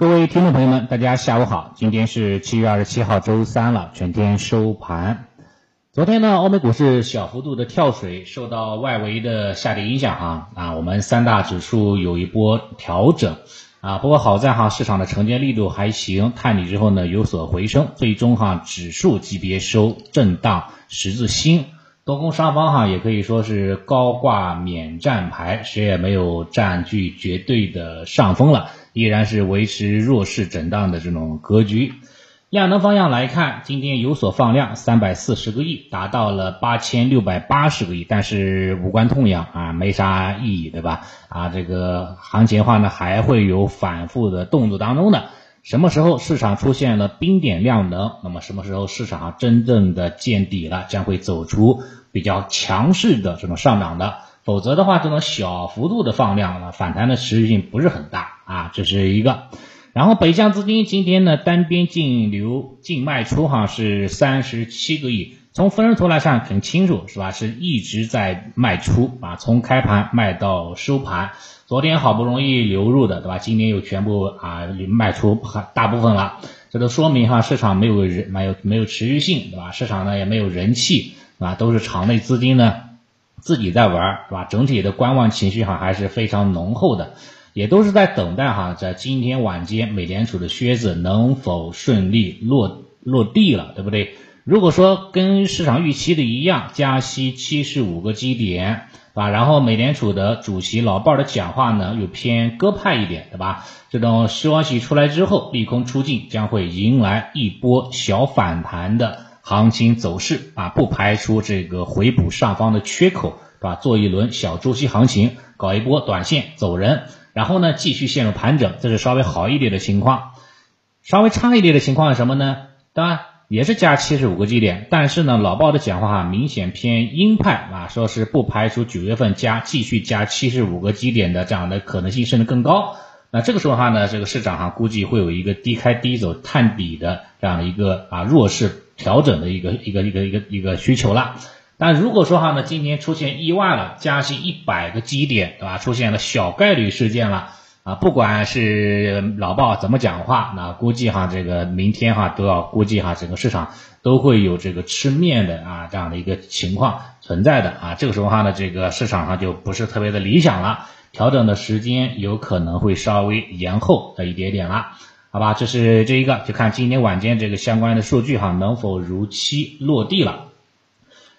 各位听众朋友们，大家下午好，今天是七月二十七号周三了，全天收盘。昨天呢，欧美股市小幅度的跳水，受到外围的下跌影响啊啊，我们三大指数有一波调整啊，不过好在哈市场的承接力度还行，探底之后呢有所回升，最终哈指数级别收震荡十字星。多空双方哈也可以说是高挂免战牌，谁也没有占据绝对的上风了，依然是维持弱势震荡的这种格局。量能方向来看，今天有所放量，三百四十个亿，达到了八千六百八十个亿，但是无关痛痒啊，没啥意义，对吧？啊，这个行情的话呢，还会有反复的动作当中的。什么时候市场出现了冰点量能，那么什么时候市场真正的见底了，将会走出比较强势的这种上涨的，否则的话，这种小幅度的放量呢，反弹的持续性不是很大啊，这是一个。然后北向资金今天呢单边净流净卖出哈是三十七个亿，从分时图来看很清楚是吧？是一直在卖出啊，从开盘卖到收盘。昨天好不容易流入的，对吧？今天又全部啊卖出大部分了，这都说明哈市场没有人没有没有持续性，对吧？市场呢也没有人气，对吧？都是场内资金呢自己在玩，是吧？整体的观望情绪哈还是非常浓厚的，也都是在等待哈，在今天晚间美联储的靴子能否顺利落落地了，对不对？如果说跟市场预期的一样，加息七十五个基点。啊，然后美联储的主席老鲍的讲话呢，又偏鸽派一点，对吧？这种消息出来之后，利空出尽，将会迎来一波小反弹的行情走势啊，不排除这个回补上方的缺口，对吧？做一轮小周期行情，搞一波短线走人，然后呢，继续陷入盘整，这是稍微好一点的情况。稍微差一点的情况是什么呢？当然。也是加七十五个基点，但是呢，老鲍的讲话哈明显偏鹰派啊，说是不排除九月份加继续加七十五个基点的这样的可能性，甚至更高。那这个时候哈呢，这个市场哈估计会有一个低开低走探底的这样的一个啊弱势调整的一个一个一个一个一个需求了。但如果说哈呢，今天出现意外了，加息一百个基点，对吧？出现了小概率事件了。啊，不管是老鲍怎么讲话，那估计哈，这个明天哈都要估计哈，整个市场都会有这个吃面的啊这样的一个情况存在的啊。这个时候哈呢，这个市场上就不是特别的理想了，调整的时间有可能会稍微延后了一点点了，好吧？这是这一个，就看今天晚间这个相关的数据哈能否如期落地了。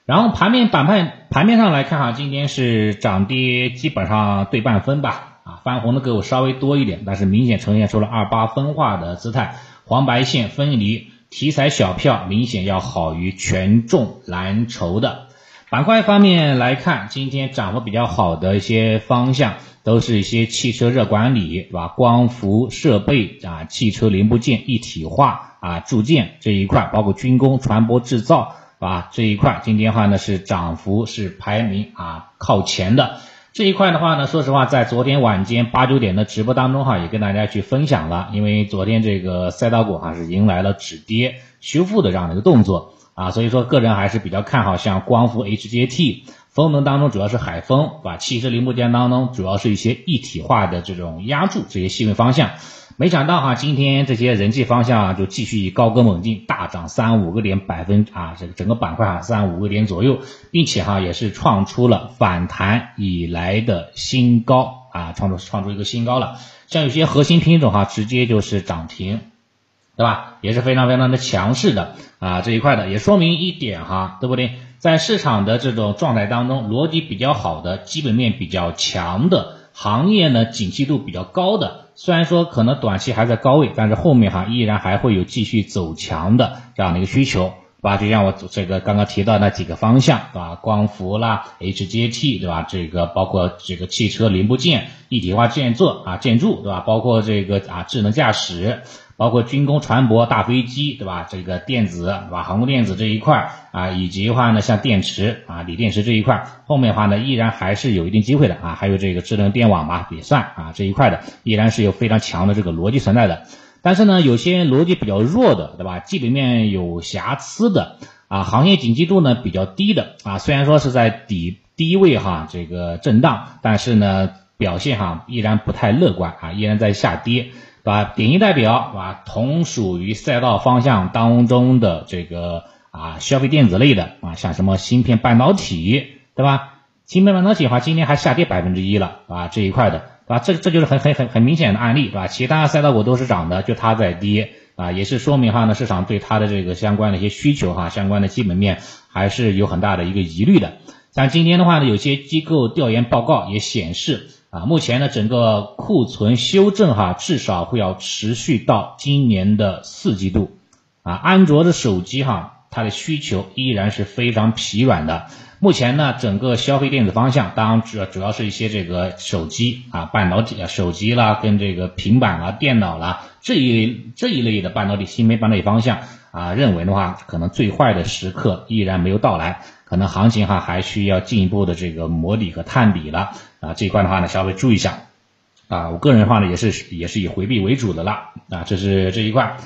然后盘面板块盘面上来看哈，今天是涨跌基本上对半分吧。啊，翻红的个股稍微多一点，但是明显呈现出了二八分化的姿态，黄白线分离，题材小票明显要好于权重蓝筹的。板块方面来看，今天涨幅比较好的一些方向，都是一些汽车热管理，对吧？光伏设备啊，汽车零部件一体化啊，铸件这一块，包括军工、船舶制造，是吧？这一块今天的话呢是涨幅是排名啊靠前的。这一块的话呢，说实话，在昨天晚间八九点的直播当中哈，也跟大家去分享了。因为昨天这个赛道股哈是迎来了止跌修复的这样的一个动作啊，所以说个人还是比较看好像光伏 HJT，风能当中主要是海风，把汽车零部件当中主要是一些一体化的这种压铸这些细分方向。没想到哈，今天这些人气方向啊就继续以高歌猛进，大涨三五个点百分啊，这个整个板块啊三五个点左右，并且哈也是创出了反弹以来的新高啊，创出创出一个新高了。像有些核心品种哈，直接就是涨停，对吧？也是非常非常的强势的啊这一块的，也说明一点哈，对不对？在市场的这种状态当中，逻辑比较好的，基本面比较强的行业呢，景气度比较高的。虽然说可能短期还在高位，但是后面哈依然还会有继续走强的这样的一个需求，吧？就像我这个刚刚提到那几个方向，对吧？光伏啦，HJT，对吧？这个包括这个汽车零部件一体化建作啊，建筑，对吧？包括这个啊智能驾驶。包括军工、船舶、大飞机，对吧？这个电子，对吧？航空电子这一块啊，以及话呢，像电池啊、锂电池这一块，后面的话呢，依然还是有一定机会的啊。还有这个智能电网吧也算啊，这一块的依然是有非常强的这个逻辑存在的。但是呢，有些逻辑比较弱的，对吧？基本面有瑕疵的啊，行业景气度呢比较低的啊，虽然说是在底低位哈这个震荡，但是呢表现哈依然不太乐观啊，依然在下跌。对吧？典型代表，啊？同属于赛道方向当中的这个啊消费电子类的啊，像什么芯片半导体，对吧？芯片半导体的话，今天还下跌百分之一了，啊，这一块的，啊？这这就是很很很很明显的案例，对吧？其他赛道股都是涨的，就它在跌，啊，也是说明哈呢，市场对它的这个相关的一些需求哈，相关的基本面还是有很大的一个疑虑的。像今天的话呢，有些机构调研报告也显示，啊，目前呢整个库存修正哈，至少会要持续到今年的四季度，啊，安卓的手机哈，它的需求依然是非常疲软的。目前呢，整个消费电子方向，当然主要主要是一些这个手机啊、半导体啊、手机啦，跟这个平板啦、电脑啦这一类这一类的半导体芯片半导体方向啊，认为的话，可能最坏的时刻依然没有到来，可能行情哈还需要进一步的这个磨底和探底了啊，这一块的话呢，稍微注意一下啊，我个人的话呢，也是也是以回避为主的啦啊，这是这一块。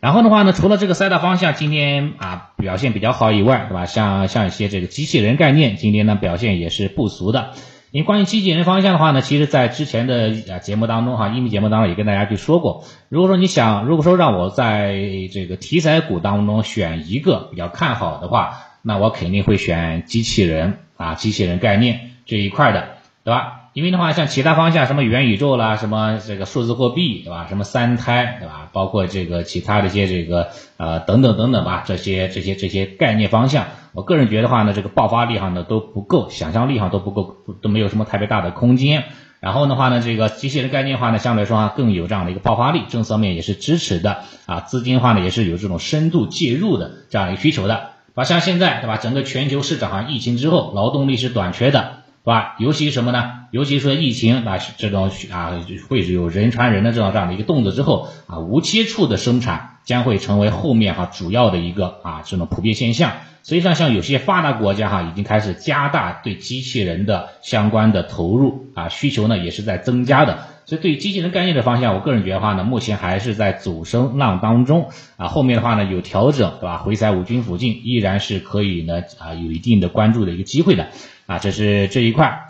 然后的话呢，除了这个赛道方向今天啊表现比较好以外，对吧？像像一些这个机器人概念，今天呢表现也是不俗的。因为关于机器人方向的话呢，其实在之前的啊节目当中哈，音频节目当中也跟大家去说过。如果说你想，如果说让我在这个题材股当中选一个比较看好的话，那我肯定会选机器人啊，机器人概念这一块的，对吧？因为的话，像其他方向，什么元宇宙啦，什么这个数字货币，对吧？什么三胎，对吧？包括这个其他的一些这个呃等等等等吧，这些这些这些概念方向，我个人觉得话呢，这个爆发力哈呢都不够，想象力哈都不够，都没有什么特别大的空间。然后的话呢，这个机器人概念话呢，相对来说啊更有这样的一个爆发力，政策面也是支持的啊，资金的话呢也是有这种深度介入的这样一个需求的。啊，像现在对吧？整个全球市场啊，疫情之后劳动力是短缺的。是吧？尤其什么呢？尤其说疫情啊，这种啊会有人传人的这样这样的一个动作之后啊，无接触的生产将会成为后面哈主要的一个啊这种普遍现象。所以说，像有些发达国家哈已经开始加大对机器人的相关的投入啊，需求呢也是在增加的。所以对机器人概念的方向，我个人觉得话呢，目前还是在主升浪当中啊，后面的话呢有调整，对吧？回踩五均附近依然是可以呢啊有一定的关注的一个机会的。啊，这是这一块，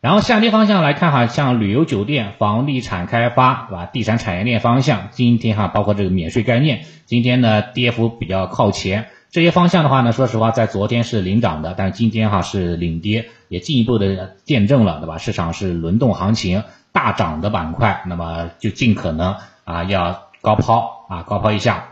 然后下跌方向来看哈，像旅游酒店、房地产开发，对吧？地产产业链方向，今天哈，包括这个免税概念，今天呢跌幅比较靠前。这些方向的话呢，说实话，在昨天是领涨的，但是今天哈是领跌，也进一步的见证了，对吧？市场是轮动行情，大涨的板块，那么就尽可能啊要高抛啊高抛一下，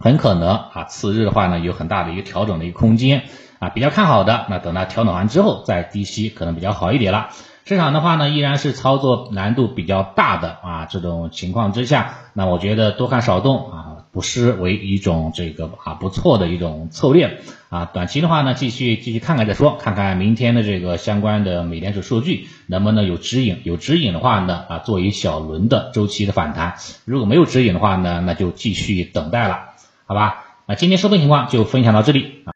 很可能啊次日的话呢，有很大的一个调整的一个空间。啊，比较看好的，那等它调整完之后再低吸，可能比较好一点了。市场的话呢，依然是操作难度比较大的啊，这种情况之下，那我觉得多看少动啊，不失为一种这个啊不错的一种策略啊。短期的话呢，继续继续看看再说，看看明天的这个相关的美联储数据能不能有指引，有指引的话呢啊，做一小轮的周期的反弹。如果没有指引的话呢，那就继续等待了，好吧？那今天收盘情况就分享到这里啊。